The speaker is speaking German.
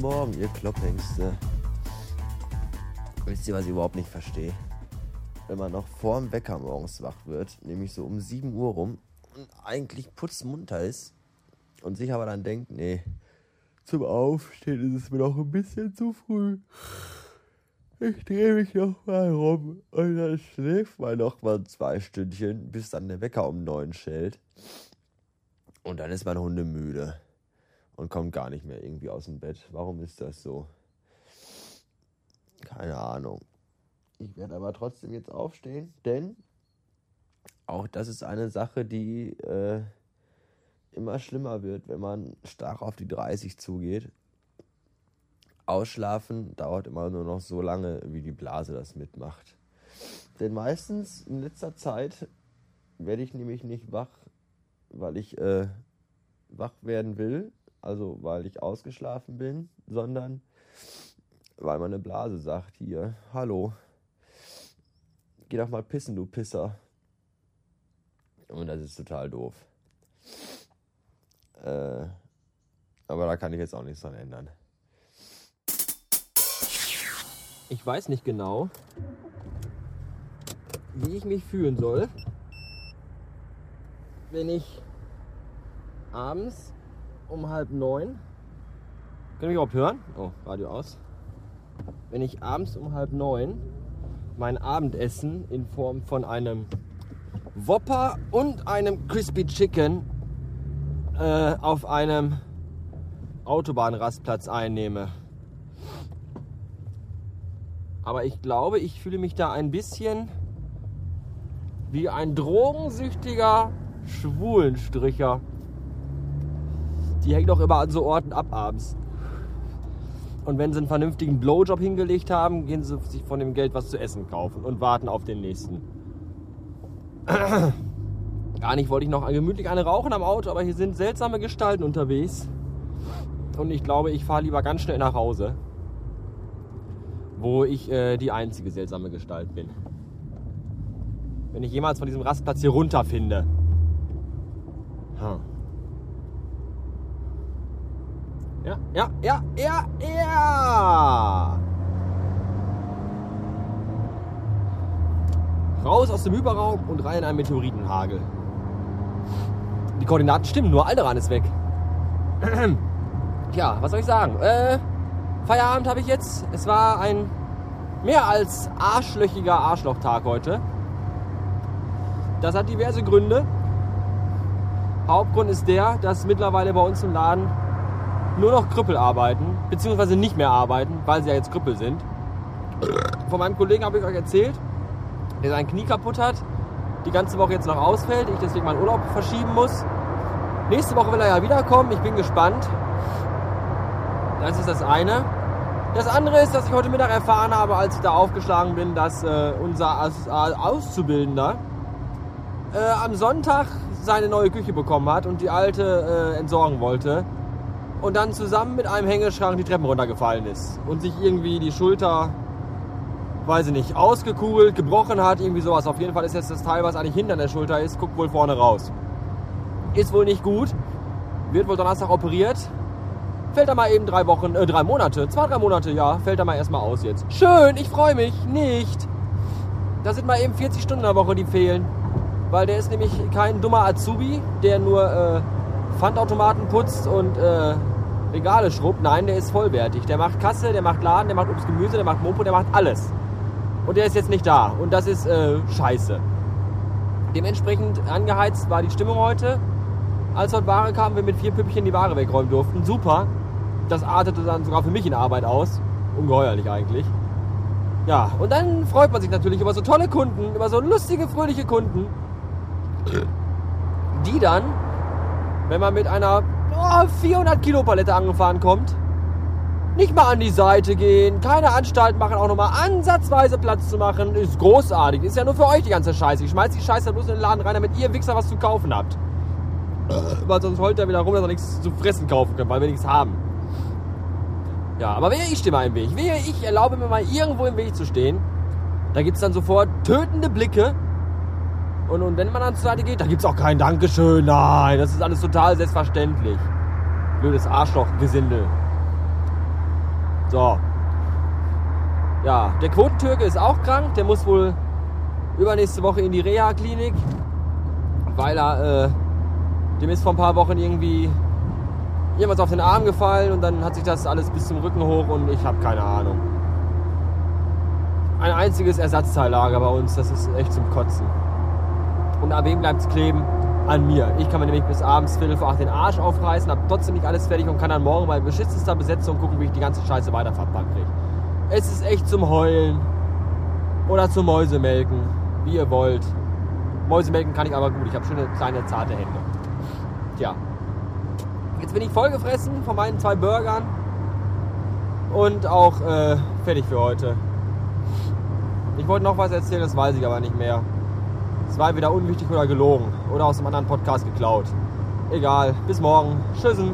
Bekloppingste. Wisst ihr, was ich überhaupt nicht verstehe? Wenn man noch vor dem Wecker morgens wach wird, nämlich so um 7 Uhr rum und eigentlich putzmunter ist und sich aber dann denkt, nee, zum Aufstehen ist es mir noch ein bisschen zu früh. Ich drehe mich noch mal rum und dann schläft man noch mal zwei Stündchen, bis dann der Wecker um neun schält. Und dann ist man hundemüde und kommt gar nicht mehr irgendwie aus dem Bett. Warum ist das so? Keine Ahnung. Ich werde aber trotzdem jetzt aufstehen, denn auch das ist eine Sache, die äh, immer schlimmer wird, wenn man stark auf die 30 zugeht. Ausschlafen dauert immer nur noch so lange, wie die Blase das mitmacht. Denn meistens in letzter Zeit werde ich nämlich nicht wach, weil ich äh, wach werden will, also weil ich ausgeschlafen bin, sondern weil meine Blase sagt hier, hallo, geh doch mal pissen, du Pisser. Und das ist total doof. Äh, aber da kann ich jetzt auch nichts dran ändern. Ich weiß nicht genau, wie ich mich fühlen soll, wenn ich abends um halb neun. Können mich überhaupt hören? Oh, Radio aus. Wenn ich abends um halb neun mein Abendessen in Form von einem Whopper und einem Crispy Chicken äh, auf einem Autobahnrastplatz einnehme. Aber ich glaube, ich fühle mich da ein bisschen wie ein drogensüchtiger Schwulenstricher. Die hängen doch immer an so Orten ab abends. Und wenn sie einen vernünftigen Blowjob hingelegt haben, gehen sie sich von dem Geld was zu essen kaufen und warten auf den nächsten. Gar nicht wollte ich noch gemütlich eine rauchen am Auto, aber hier sind seltsame Gestalten unterwegs. Und ich glaube, ich fahre lieber ganz schnell nach Hause, wo ich äh, die einzige seltsame Gestalt bin. Wenn ich jemals von diesem Rastplatz hier runter finde. Hm. Ja, ja, ja, ja, ja! Raus aus dem Hyperraum und rein in einen Meteoritenhagel. Die Koordinaten stimmen, nur Alderan ist weg. Tja, was soll ich sagen? Äh, Feierabend habe ich jetzt. Es war ein mehr als arschlöchiger Arschlochtag heute. Das hat diverse Gründe. Hauptgrund ist der, dass mittlerweile bei uns im Laden nur noch Krüppel arbeiten, beziehungsweise nicht mehr arbeiten, weil sie ja jetzt Krüppel sind. Von meinem Kollegen habe ich euch erzählt, der sein Knie kaputt hat, die ganze Woche jetzt noch ausfällt, ich deswegen meinen Urlaub verschieben muss. Nächste Woche will er ja wiederkommen, ich bin gespannt. Das ist das eine. Das andere ist, dass ich heute Mittag erfahren habe, als ich da aufgeschlagen bin, dass äh, unser Aus Auszubildender äh, am Sonntag seine neue Küche bekommen hat und die alte äh, entsorgen wollte und dann zusammen mit einem Hängeschrank die Treppen runtergefallen ist und sich irgendwie die Schulter, weiß ich nicht, ausgekugelt, gebrochen hat, irgendwie sowas. Auf jeden Fall ist jetzt das Teil, was eigentlich hinter der Schulter ist, guckt wohl vorne raus. Ist wohl nicht gut, wird wohl Donnerstag operiert. Fällt er mal eben drei Wochen, äh, drei Monate, zwei, drei Monate, ja, fällt er mal erstmal aus jetzt. Schön, ich freue mich, nicht. Da sind mal eben 40 Stunden in der Woche, die fehlen. Weil der ist nämlich kein dummer Azubi, der nur äh, Pfandautomaten putzt und äh, Regale schrubbt. Nein, der ist vollwertig. Der macht Kasse, der macht Laden, der macht Obst, Gemüse, der macht Mopo, der macht alles. Und der ist jetzt nicht da. Und das ist äh, scheiße. Dementsprechend angeheizt war die Stimmung heute. Als dort Ware kam, wir mit vier Püppchen die Ware wegräumen durften. Super. Das artete dann sogar für mich in Arbeit aus. Ungeheuerlich eigentlich. Ja, und dann freut man sich natürlich über so tolle Kunden, über so lustige, fröhliche Kunden, die dann, wenn man mit einer oh, 400 Kilo Palette angefahren kommt, nicht mal an die Seite gehen, keine Anstalt machen, auch nochmal ansatzweise Platz zu machen, ist großartig. Ist ja nur für euch die ganze Scheiße. Ich schmeiß die Scheiße bloß in den Laden rein, damit ihr Wichser was zu kaufen habt. Weil sonst heult er wieder rum, dass er nichts zu fressen kaufen können, weil wir nichts haben. Ja, aber wehe, ich stehe mal im Weg. Wehe, ich erlaube mir mal irgendwo im Weg zu stehen. Da gibt es dann sofort tötende Blicke. Und, und wenn man dann zur Seite geht, da gibt es auch kein Dankeschön. Nein, das ist alles total selbstverständlich. Blödes Arschloch-Gesindel. So. Ja, der Quotentürke ist auch krank. Der muss wohl übernächste Woche in die Reha-Klinik, weil er, äh, dem ist vor ein paar Wochen irgendwie jemand auf den Arm gefallen und dann hat sich das alles bis zum Rücken hoch und ich habe keine Ahnung. Ein einziges Ersatzteillager bei uns, das ist echt zum Kotzen. Und an wem bleibt es kleben? An mir. Ich kann mir nämlich bis abends Viertel vor acht den Arsch aufreißen, habe trotzdem nicht alles fertig und kann dann morgen bei beschissenster Besetzung gucken, wie ich die ganze Scheiße weiter verpackt kriege. Es ist echt zum Heulen oder zum Mäusemelken, wie ihr wollt. Mäusemelken kann ich aber gut, ich habe schöne kleine zarte Hände. Tja, Jetzt bin ich vollgefressen von meinen zwei Burgern und auch äh, fertig für heute. Ich wollte noch was erzählen, das weiß ich aber nicht mehr. Es war entweder unwichtig oder gelogen oder aus einem anderen Podcast geklaut. Egal, bis morgen. Tschüssen.